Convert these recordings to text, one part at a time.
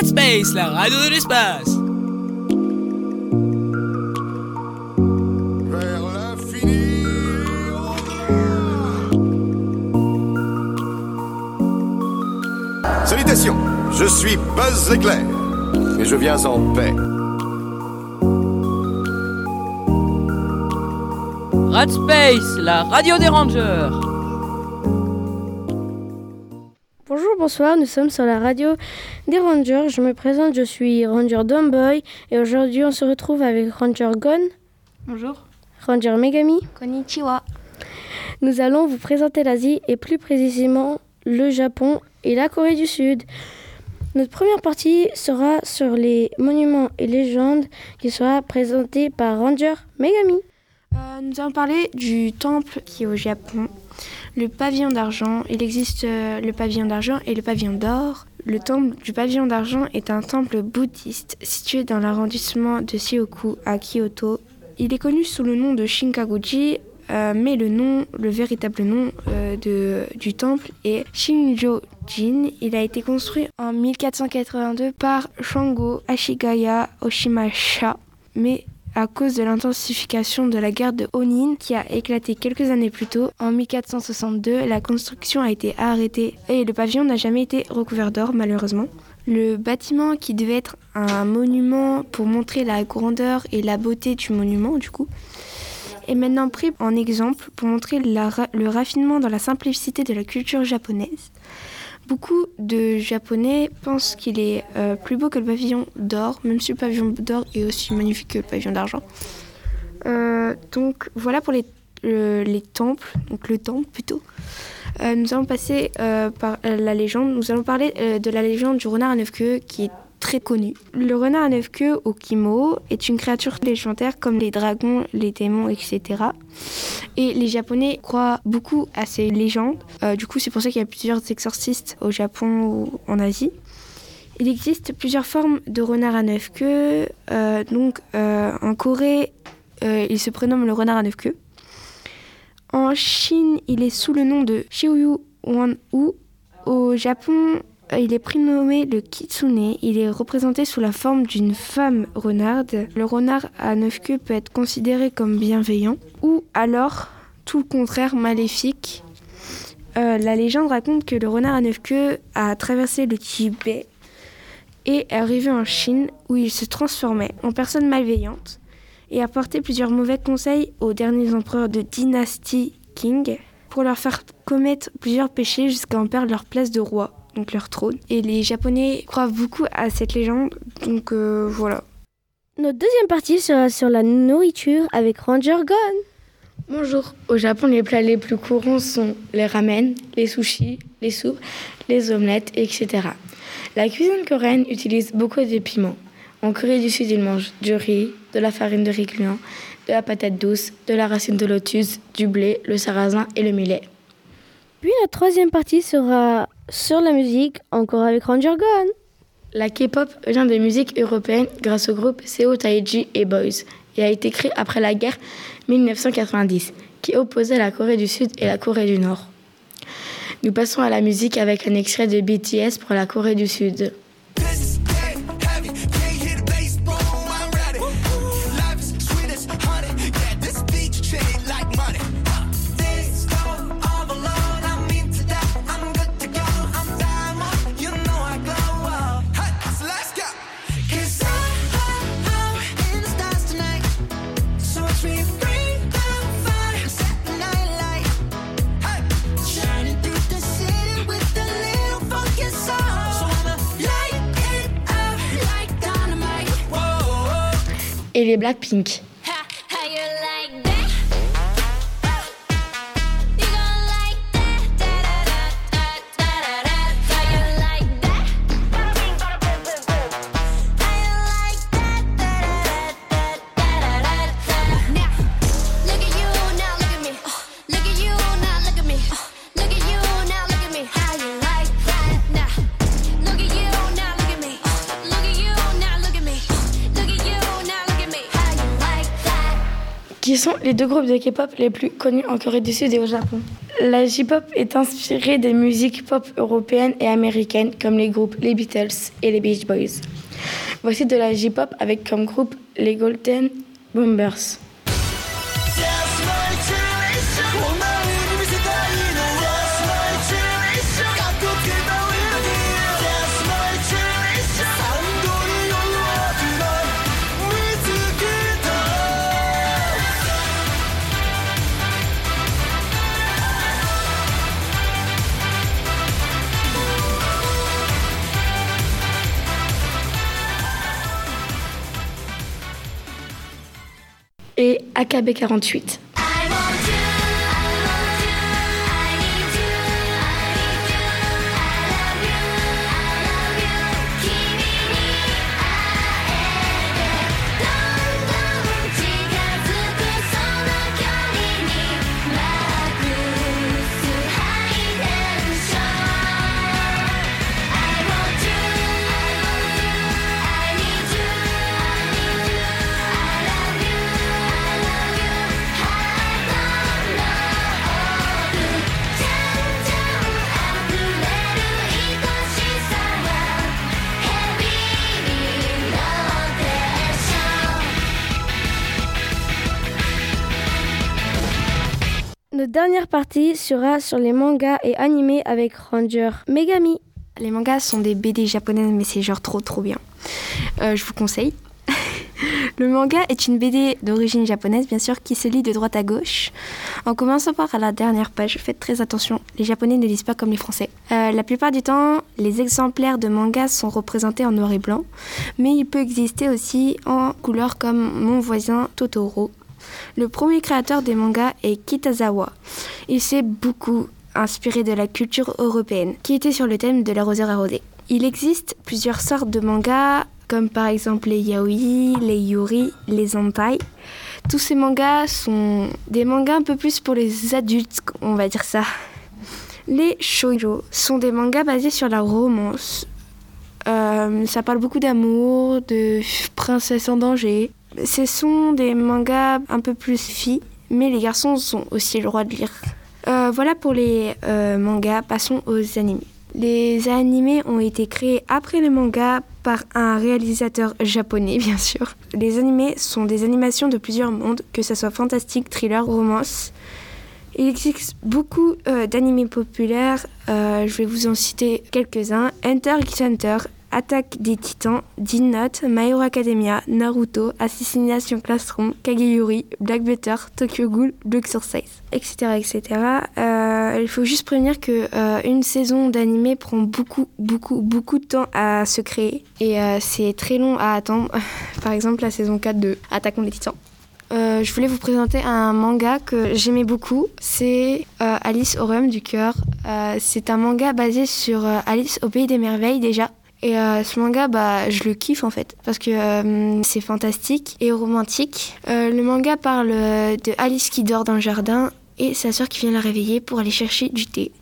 Radspace, la radio de l'espace. Vers l'infini. Salutations, je suis Buzz Éclair et je viens en paix. Radspace, la radio des rangers. Bonjour, bonsoir, nous sommes sur la radio des Rangers. Je me présente, je suis Ranger Domboy et aujourd'hui on se retrouve avec Ranger Gon, Bonjour. Ranger Megami. Konnichiwa. Nous allons vous présenter l'Asie et plus précisément le Japon et la Corée du Sud. Notre première partie sera sur les monuments et légendes qui sera présentée par Ranger Megami. Euh, nous allons parler du temple qui est au Japon. Le pavillon d'argent. Il existe euh, le pavillon d'argent et le pavillon d'or. Le temple du pavillon d'argent est un temple bouddhiste situé dans l'arrondissement de Shioku à Kyoto. Il est connu sous le nom de Shinkaguji, euh, mais le nom, le véritable nom euh, du temple est Shinjo-jin. Il a été construit en 1482 par Shango Ashigaya Oshimasha, mais à cause de l'intensification de la guerre de Onin qui a éclaté quelques années plus tôt, en 1462, la construction a été arrêtée et le pavillon n'a jamais été recouvert d'or malheureusement. Le bâtiment qui devait être un monument pour montrer la grandeur et la beauté du monument du coup est maintenant pris en exemple pour montrer le raffinement dans la simplicité de la culture japonaise. Beaucoup de Japonais pensent qu'il est euh, plus beau que le pavillon d'or, même si le pavillon d'or est aussi magnifique que le pavillon d'argent. Euh, donc voilà pour les, le- les temples, donc le temple plutôt. Euh, nous allons passer euh, par euh, la légende. Nous allons parler euh, de la légende du renard à neuf queues qui est très connue. Le renard à neuf queues au Kimo est une créature légendaire comme les dragons, les démons, etc. Et les Japonais croient beaucoup à ces légendes. Euh, du coup, c'est pour ça qu'il y a plusieurs exorcistes au Japon ou en Asie. Il existe plusieurs formes de renard à neuf queues. Euh, donc, euh, en Corée, il se prénomme le renard à neuf queues. En Chine, il est sous le nom de Shiuyu Wan-u. Au Japon, il est prénommé le kitsune. Il est représenté sous la forme d'une femme renarde. Le renard à neuf queues peut être considéré comme bienveillant ou alors tout le contraire maléfique. Euh, la légende raconte que le renard à neuf queues a traversé le Tibet et est arrivé en Chine où il se transformait en personne malveillante et apportait plusieurs mauvais conseils aux derniers empereurs de dynastie Qing pour leur faire commettre plusieurs péchés jusqu'à en perdre leur place de roi, donc leur trône. Et les Japonais croient beaucoup à cette légende, donc euh, voilà. Notre deuxième partie sera sur la nourriture avec Ranger Gon. Bonjour. Au Japon, les plats les plus courants sont les ramen, les sushis, les soupes, les omelettes, etc. La cuisine coréenne utilise beaucoup de piments. En Corée du Sud, ils mangent du riz, de la farine de riz gluant, de la patate douce, de la racine de lotus, du blé, le sarrasin et le millet. Puis la troisième partie sera sur la musique, encore avec Ranger Gon. La K-pop vient de musique européenne grâce au groupe Seo Taiji et Boys et a été créé après la guerre 1990 qui opposait la Corée du Sud et la Corée du Nord. Nous passons à la musique avec un extrait de BTS pour la Corée du Sud. Et les Blackpink. Qui sont les deux groupes de K-pop les plus connus en Corée du Sud et au Japon La J-pop est inspirée des musiques pop européennes et américaines comme les groupes les Beatles et les Beach Boys. Voici de la J-pop avec comme groupe les Golden Bombers. et AKB48. Dernière partie sera sur les mangas et animés avec Ranger Megami. Les mangas sont des BD japonaises, mais c'est genre trop trop bien. Euh, je vous conseille. Le manga est une BD d'origine japonaise, bien sûr, qui se lit de droite à gauche. En commençant par la dernière page, faites très attention, les Japonais ne lisent pas comme les Français. Euh, la plupart du temps, les exemplaires de manga sont représentés en noir et blanc, mais il peut exister aussi en couleur comme mon voisin Totoro. Le premier créateur des mangas est Kitazawa. Il s'est beaucoup inspiré de la culture européenne, qui était sur le thème de l'arroseur arrosé. Il existe plusieurs sortes de mangas, comme par exemple les yaoi, les yuri, les hentai. Tous ces mangas sont des mangas un peu plus pour les adultes, on va dire ça. Les shoujo sont des mangas basés sur la romance. Euh, ça parle beaucoup d'amour, de princesse en danger. Ce sont des mangas un peu plus filles, mais les garçons ont aussi le droit de lire. Euh, voilà pour les euh, mangas, passons aux animés. Les animés ont été créés après les mangas par un réalisateur japonais, bien sûr. Les animés sont des animations de plusieurs mondes, que ce soit fantastique, thriller, romance. Il existe beaucoup euh, d'animés populaires, euh, je vais vous en citer quelques-uns. Enter x Hunter, Attaque des Titans, Death Note, My Hero Academia, Naruto, Assassination Classroom, Kageyuri, Black Butter, Tokyo Ghoul, Blue Exorcise, etc. etc. Euh, il faut juste prévenir que euh, une saison d'animé prend beaucoup, beaucoup, beaucoup de temps à se créer et euh, c'est très long à attendre. Par exemple, la saison 4 de Attaquons des Titans. Je voulais vous présenter un manga que j'aimais beaucoup. C'est Alice au royaume du cœur. C'est un manga basé sur Alice au pays des merveilles déjà. Et euh, ce manga, bah, je le kiffe en fait, parce que euh, c'est fantastique et romantique. Euh, le manga parle de Alice qui dort dans le jardin et sa sœur qui vient la réveiller pour aller chercher du thé.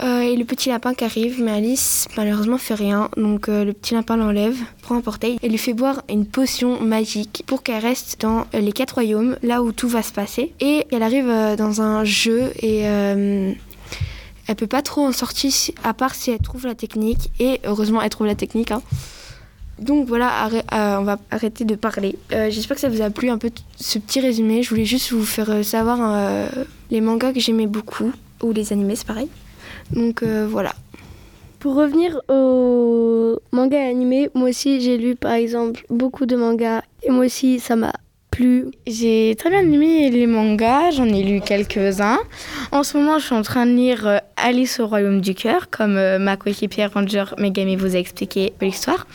Et le petit lapin qui arrive, mais Alice malheureusement fait rien, donc le petit lapin l'enlève, prend un portail et lui fait boire une potion magique pour qu'elle reste dans les quatre royaumes, là où tout va se passer. Et elle arrive dans un jeu et elle peut pas trop en sortir à part si elle trouve la technique. Et heureusement elle trouve la technique. hein. Donc voilà, euh, on va arrêter de parler. Euh, J'espère que ça vous a plu un peu ce petit résumé. Je voulais juste vous faire euh, savoir les mangas que j'aimais beaucoup, ou les animés, c'est pareil. Donc voilà. Pour revenir aux mangas et animés, moi aussi j'ai lu par exemple beaucoup de mangas et moi aussi ça m'a J'ai très bien aimé les mangas, j'en ai lu quelques-uns. En ce moment, je suis en train de lire euh, Alice au royaume du cœur, comme euh, ma coéquipière Ranger Megami vous a expliqué l'histoire.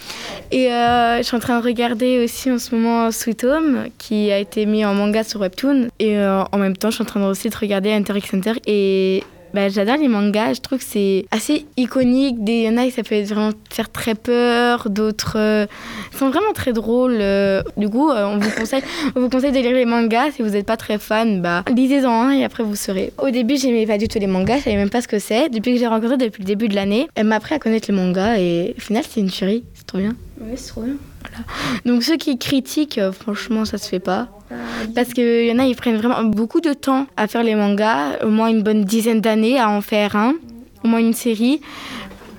Et euh, je suis en train de regarder aussi en ce moment Sweet Home, qui a été mis en manga sur Webtoon. Et en même temps, je suis en train aussi de regarder Hunter x. Et bah, j'adore les mangas, je trouve que c'est assez iconique. Des- Il y en a, ça peut vraiment faire très peur, d'autres euh, sont vraiment très drôles. euh. du coup, euh, on vous conseille on vous conseille de lire les mangas. Si vous n'êtes pas très fan, bah, lisez-en un et après vous saurez. Au début, j'aimais pas du tout les mangas, je savais même pas ce que c'est. Depuis que j'ai rencontré depuis le début de l'année, elle m'a appris à connaître les mangas et au final, c'est une tuerie. C'est trop bien. Oui, c'est trop bien. Donc ceux qui critiquent, euh, franchement, ça se fait pas. Parce qu'il y en a, ils prennent vraiment beaucoup de temps à faire les mangas, au moins une bonne dizaine d'années à en faire un, au moins une série.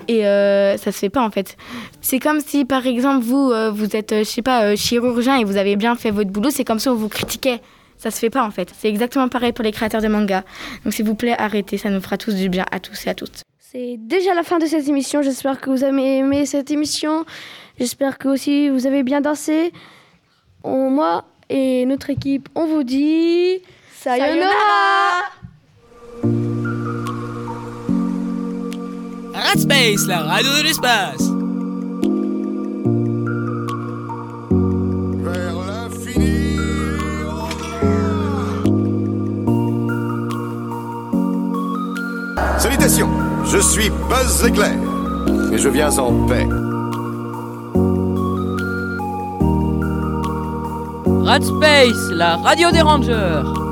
Et euh, ça se fait pas en fait. C'est comme si par exemple vous, euh, vous êtes, euh, je sais pas, euh, chirurgien et vous avez bien fait votre boulot, c'est comme si on vous critiquait. Ça se fait pas en fait. C'est exactement pareil pour les créateurs de mangas. Donc s'il vous plaît, arrêtez, ça nous fera tous du bien à tous et à toutes. C'est déjà la fin de cette émission. J'espère que vous avez aimé cette émission. J'espère que aussi vous avez bien dansé. Moi et notre équipe, on vous dit sayonara. Radspace, la radio de l'espace. Salutations, je suis Buzz Éclair et je viens en paix. Radspace, la radio des rangers.